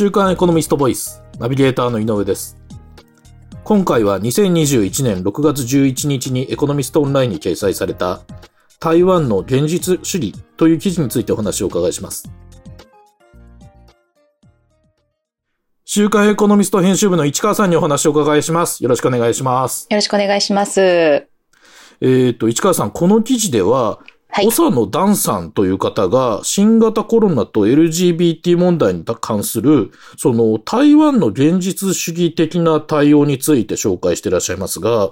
週刊エコノミストボイス、ナビゲーターの井上です。今回は2021年6月11日にエコノミストオンラインに掲載された台湾の現実主義という記事についてお話をお伺いします。週刊エコノミスト編集部の市川さんにお話をお伺いします。よろしくお願いします。よろしくお願いします。えっ、と、市川さん、この記事では、はい。長野ダンさんという方が新型コロナと LGBT 問題に関する、その台湾の現実主義的な対応について紹介していらっしゃいますが、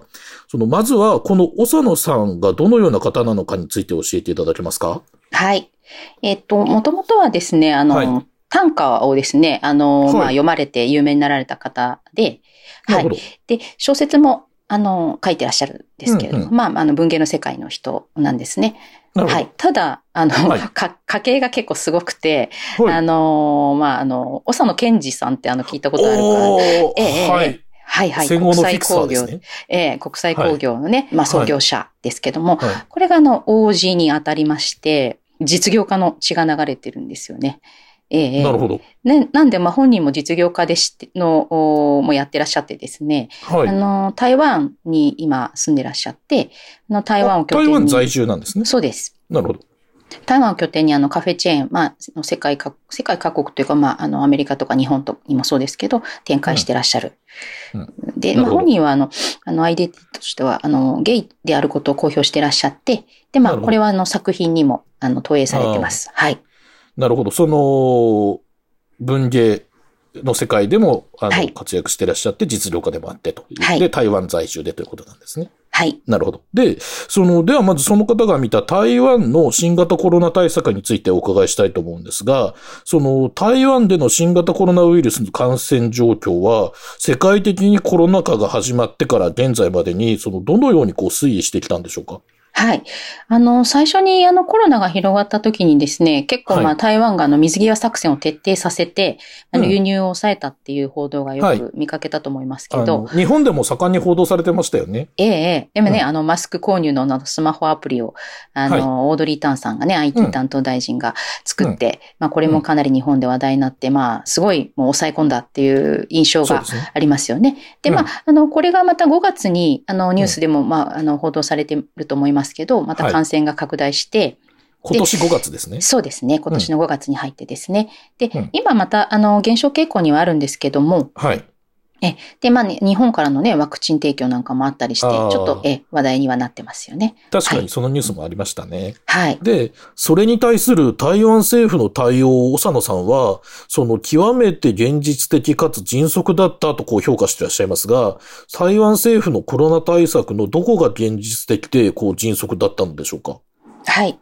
そのまずはこの長野さんがどのような方なのかについて教えていただけますか？はい。えっと、もともとはですね、あの、はい短歌をですね、あの、はいまあ、読まれて有名になられた方で、はい。で、小説も、あの、書いてらっしゃるんですけれども、うんうまあ、あの、文芸の世界の人なんですね。はい。ただ、あの、はいか家系が結構すごくて、はいあの、まあ、あの、長野健二さんってあの、聞いたことあるか。おーええええはい。はいはい。戦後のフィ国クサー際工業、ですね。ええ国際工業のね、まあ、創業者ですけども、はい。これがあの、王子に当たりまして、実業家の血が流れてるんですよね。ええええなるほど。ね、なんで、まあ本人も実業家でして、の、おもやってらっしゃってですね、はい。あの、台湾に今住んでらっしゃって、あの台湾を拠点に。台湾在住なんですね。そうです。なるほど。台湾を拠点にあのカフェチェーン、まあ、世界各、世界各国というか、まあ、あの、アメリカとか日本とにもそうですけど、展開してらっしゃる。うんで、まあ、本人はあの、あの、アイデンティティとしては、あの、ゲイであることを公表してらっしゃって、で、まあ、これはあの、作品にも、あの、投影されてます。はい。なるほど。その、文芸の世界でも、あの、はい活躍してらっしゃって、実業家でもあってという。はいで、台湾在住でということなんですね。はい。なるほど。で、その、ではまずその方が見た台湾の新型コロナ対策についてお伺いしたいと思うんですが、その、台湾での新型コロナウイルスの感染状況は、世界的にコロナ禍が始まってから現在までに、その、どのようにこう推移してきたんでしょうか？はい。あの、最初にあのコロナが広がった時にですね、結構まはい。あ台湾があの水際作戦を徹底させて、あのうん。輸入を抑えたっていう報道がよはい。く見かけたと思いますけあど、の、日本でも盛んに報道されてましたよね。ええ、ええ。でもね、うん。あの、マスク購入のあのスマホアプリを、あの、オードリー・タンさんがね、うん。IT 担当大臣が作って、まあ、これもかなり日本で話題になって、まあ、すごいもう抑え込んだっていう印象が。ありますよね。で、うん。まあ、あの、これがまた5月に、あの、ニュースでも、まあ、あの、報道されてると思いますけど、また感染が拡大して、今年5月ですね。そうですね、今年の5月に入ってですね。でうん、今また、あの、減少傾向にはあるんですけども、はい。で、まあ、ね、日本からのね、ワクチン提供なんかもあったりして、ちょっと、え、話題にはなってますよね。確かにはいそのニュースもありましたね。はい。で、それに対する台湾政府の対応を長野さんは、その極めて現実的かつ迅速だったとこう評価していらっしゃいますが、台湾政府のコロナ対策のどこが現実的でこう迅速だったのでしょうか？はい。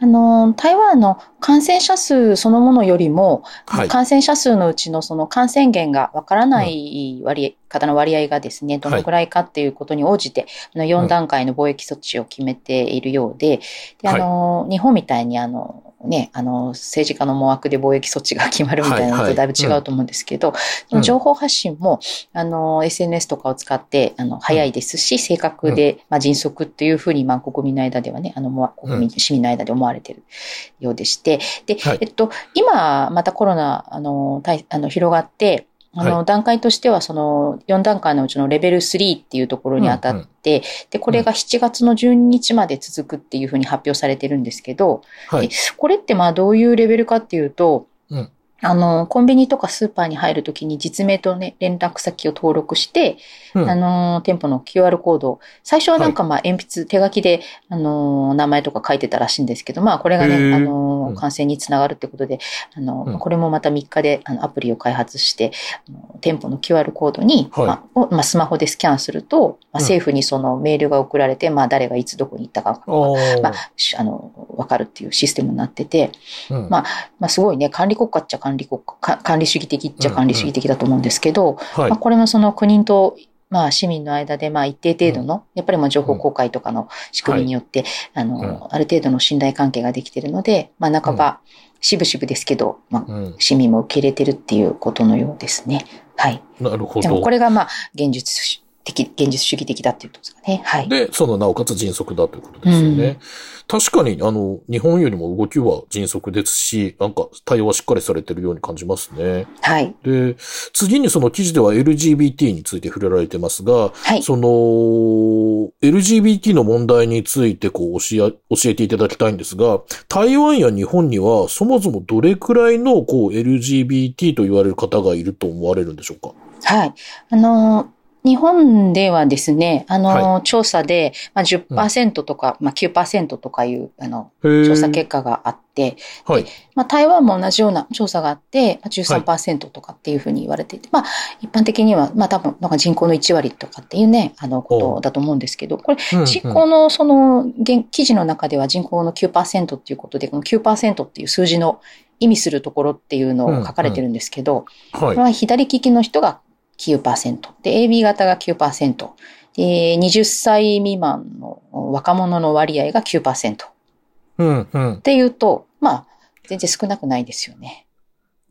あの、台湾の感染者数そのものよりも、はい。感染者数のうちのその感染源がわからない割合、方の割合がですね、どのくらいかっていうことに応じて、あの4段階の防疫措置を決めているようで、で、あの、日本みたいにあの、ね、あの、政治家の思惑で防疫措置が決まるみたいなのはいはい。とだいぶ違うと思うんですけど、その情報発信も、あの、SNS とかを使って、あの、早いですし、正確で、まあ、迅速っていうふうに、まあ、国民の間ではね、あの、もう国民、市民の間で思われているようでして、で、はい。えっと、今、またコロナ、あの、対あの広がって、あの、は段階としては、その、4段階のうちのレベル3っていうところに当たって、で、これが7月の12日まで続くっていうふうに発表されてるんですけど、はい。で。これってまあどういうレベルかっていうと、うんあの、コンビニとかスーパーに入るときに実名とね、連絡先を登録して、うん。あの、店舗の QR コードを、最初はなんかまあ鉛筆、手書きで、あの、名前とか書いてたらしいんですけど、まあこれがね、あうん。の、感染につながるってことで、あの、うん。これもまた3日であのアプリを開発して、店舗の QR コードに、はい。まあをまあ、スマホでスキャンすると、まあ、うん。政府にそのメールが送られて、まあ誰がいつどこに行ったかまあ、しあの、わかるっていうシステムになってて、うん。ままあ、すごいね、管理国家っちゃ管理国家、か管理主義的っちゃ管理主義的だと思うんですけど、はいまあ、。これもその国と、まあ、市民の間で、まあ、一定程度の、やっぱりまあ、情報公開とかの仕組みによって、あの、うんある程度の信頼関係ができているので、まあ、半ば、しぶしぶですけど、まあ、うん。市民も受け入れてるっていうことのようですね。はい。なるほど。でもこれがまあ、現実的、現実主義的だっていうことですかね。はい。で、そのなおかつ迅速だということですよね。うん、確かに、あの、日本よりも動きは迅速ですし、なんか対応はしっかりされてるように感じますね。はい。で、次にその記事では LGBT について触れられてますが、はい。その、LGBT の問題についてこう教え、教えていただきたいんですが、台湾や日本にはそもそもどれくらいのこう LGBT と言われる方がいると思われるんでしょうか？はい。あのー日本ではですね、あの、はい、調査で、まあ、10%とか、うん、まあ、9%とかいう、あの、調査結果があって、はい。まあ、台湾も同じような調査があって、13%とかっていうふうに言われていて、はい、まあ、一般的には、まあ、多分、なんか人口の1割とかっていうね、あの、ことだと思うんですけど、これ、人口の、その、記事の中では人口の9%っていうことで、この9%っていう数字の意味するところっていうのを書かれてるんですけど、うんうん、はい、これは左利きの人が9%。で、AB 型が9%。で、20歳未満の若者の割合が9%。うんうん。っていうと、まあ、全然少なくないですよね。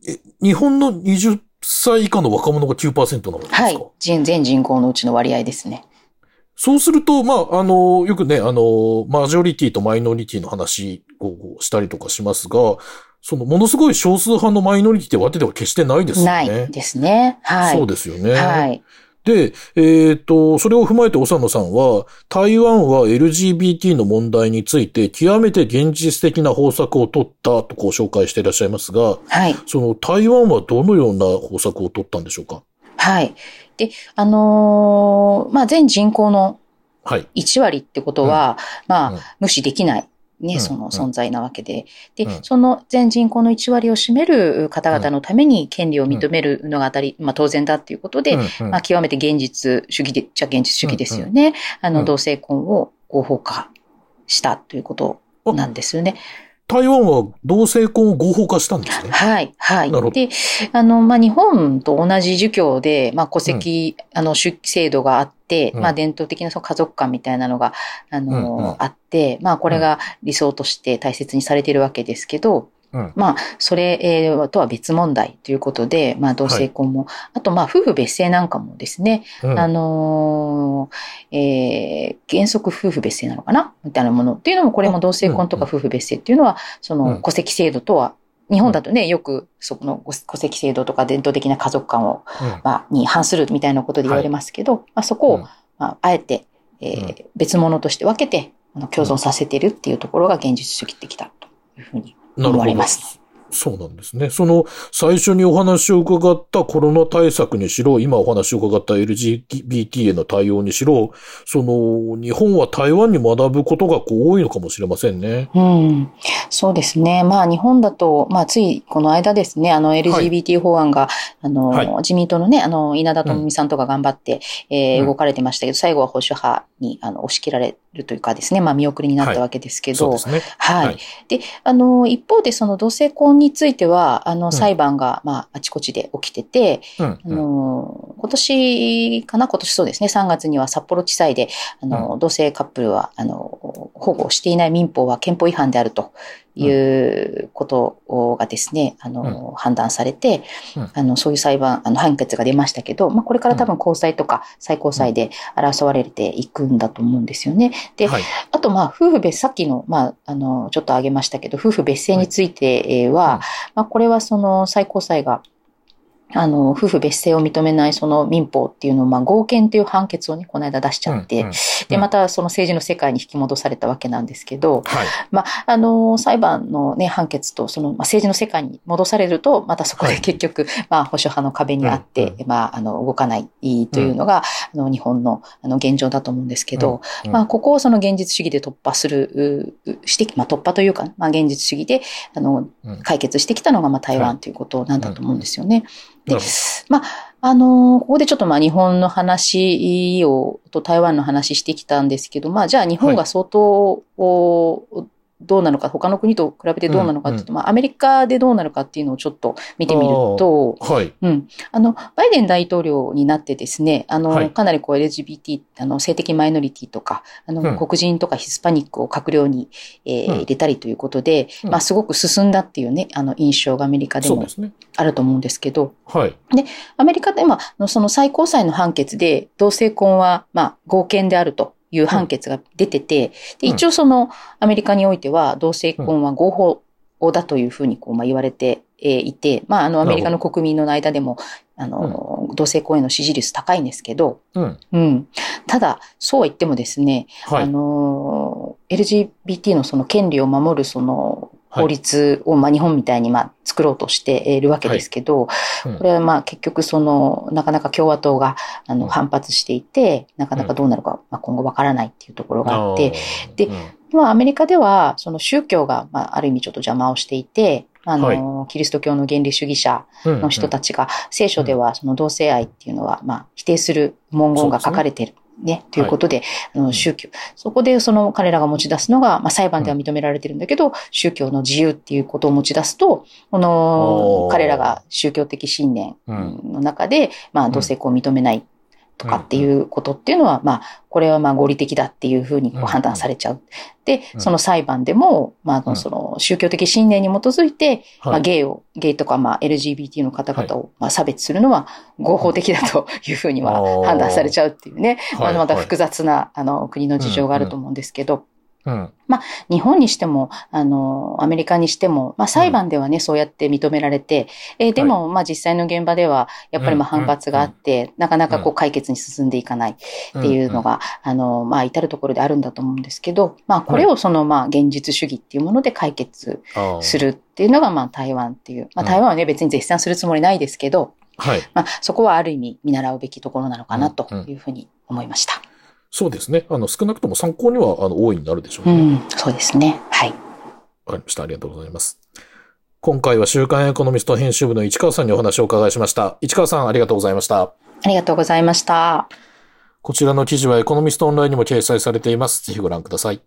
え、日本の20歳以下の若者が9%なわけですか？はい。全人口のうちの割合ですね。そうすると、まあ、あの、よくね、あの、マジョリティとマイノリティの話をしたりとかしますが、そのものすごい少数派のマイノリティってわけでは決してないですよね。ないですね。はい。そうですよね。はい。で、えっ、ー、と、それを踏まえて長野さんは、台湾は LGBT の問題について極めて現実的な方策を取ったとこう紹介していらっしゃいますが、はい。その台湾はどのような方策を取ったんでしょうか？はい。で、あのー、まあ、全人口の1割ってことは、うん、まあ、うん、無視できないね、その存在なわけで。で、その全人口の1割を占める方々のために権利を認めるのが当たり、まあ当然だっていうことで、まあ極めて現実主義で、じゃ現実主義ですよね。あの、同性婚を合法化したということなんですよね。台湾は同性婚を合法化したんですね。はい、はい。で、あの、まあ、日本と同じ儒教で、まあ、戸籍、うん、あの、出制度があって、うん、まあ、伝統的なその家族観みたいなのが、あの、うんうん、あって、まあ、これが理想として大切にされているわけですけど、うん、まあ、それとは別問題ということで、まあ、同性婚も、はい、あと、まあ、夫婦別姓なんかもですね、うん、あのー、えー、原則夫婦別姓なのかなみたいなものっていうのも、これも同性婚とか夫婦別姓っていうのは、その戸籍制度とは日本だとね、よくそこの戸籍制度とか伝統的な家族観を、まあ、に反するみたいなことで言われますけど、はい、まあ、そこを、まあ、あえて、えー、別物として分けて、共存させてるっていうところが現実主義的だというふうに思われます。そうなんですね。その、最初にお話を伺ったコロナ対策にしろ、今お話を伺った LGBT への対応にしろ、その、日本は台湾に学ぶことがこう多いのかもしれませんね。うん。そうですね。まあ、日本だと、まあ、ついこの間ですね、あの、LGBT 法案が、はい、あの、はい、自民党のね、あの、稲田朋美さんとか頑張って、うん、えー、動かれてましたけど、最後は保守派に、あの、押し切られるというかですね、まあ、見送りになったわけですけど、はい、ですね。はい。で、あの、一方で、その同性婚については、あの、裁判が、まあ、あちこちで起きてて、うん、あの、今年かな？今年そうですね、3月には札幌地裁で、あの、同性カップルは、あの、保護していない民法は憲法違反であるということがですね、あの、判断されて、あの、そういう裁判、あの、判決が出ましたけど、まあ、これから多分高裁とか最高裁で争われていくんだと思うんですよね。で、はい、あと、まあ、夫婦別、さっきの、まあ、あの、ちょっと挙げましたけど、夫婦別姓については、まあ、これはその最高裁が、あの、夫婦別姓を認めないその民法っていうのを、まあ、合憲という判決をね、この間出しちゃって、うんうん、で、またその政治の世界に引き戻されたわけなんですけど、はい、まあ、あの、裁判のね、判決と、その、まあ、政治の世界に戻されると、またそこで結局、はい、まあ、保守派の壁にあって、うんまあ、あの、動かないというのが、うん、あの、日本の、あの、現状だと思うんですけど、うん、まあ、ここをその現実主義で突破する、してまあ、突破というか、まあ、現実主義で、あの、解決してきたのが、まあ、台湾ということなんだと思うんですよね。で、まあ、あの、ここでちょっとまあ日本の話を、と台湾の話してきたんですけど、まあじゃあ日本が相当、はい、どうなのか、他の国と比べてどうなのかっていうと、まあ、アメリカでどうなるかっていうのをちょっと見てみると、はい。うん。あの、バイデン大統領になってですね、あの、はいかなりこう LGBT、あの、性的マイノリティとか、あの、うん黒人とかヒスパニックを閣僚に、えーうん入れたりということで、うんまあ、すごく進んだっていうね、あの、印象がアメリカでも。あると思うんですけど、はい。アメリカで、まあその最高裁の判決で、同性婚は、まあ、合憲であるという判決が出てて、で、うん一応その、アメリカにおいては、同性婚は合法だというふうに、こう、まあ、言われてえーいて、まあ、あの、アメリカの国民の間でも、あの、同性婚への支持率高いんですけど、うん。うん。ただ、そうは言ってもですね、あはい。の、LGBT のその権利を守るそのはい法律を、まあ日本みたいにまあ作ろうとしているわけですけど、うん。これはまあ結局その、なかなか共和党があうん。の反発していて、なかなかどうなるか、まあ今後わからないっていうところがあって、でうん。まあアメリカではその宗教がまあある意味ちょっと邪魔をしていて、あの、キリスト教の原理主義者の人たちが、聖書ではその同性愛っていうのは、まあ、否定する文言が書かれている。ね、ということで、あの宗教。そこでその彼らが持ち出すのが、まあ裁判では認められてるんだけど、宗教の自由っていうことを持ち出すと、こおのー。彼らが宗教的信念うんの中で、まあ同性婚を認めないとかっていうことっていうのは、まあ、これはまあ合理的だっていうふうに判断されちゃう。で、うん。その裁判でも、まあその宗教的信念に基づいて、まあ、はい。ゲイを、ゲイとか、まあ、LGBT の方々を、まあ、差別するのは合法的だというふうには判断されちゃうっていうね、はい。あの、またはい。複雑な、あの、国の事情があると思うんですけど、うん。日本にしても、あの、アメリカにしても、まあ、裁判ではね、そうやって認められて、えーでも、まあ、実際の現場では、やっぱりまあ、うん。反発があって、なかなかこう、解決に進んでいかないっていうのが、あの、まあ、至るところであるんだと思うんですけど、まあ、これをその、まあ、現実主義っていうもので解決するっていうのが、まあ、台湾っていう。まあ、台湾はね、別に絶賛するつもりないですけど、はい。まあ、そこはある意味見習うべきところなのかなとうん。うん。いうふうに思いました。そうですね。あの、少なくとも参考には、あの、大いになるでしょうね。うん、そうですね。はい。わかりました。ありがとうございます。今回は週刊エコノミスト編集部の市川さんにお話をお伺いしました。市川さん、ありがとうございました。ありがとうございました。こちらの記事はエコノミストオンラインにも掲載されています。ぜひご覧ください。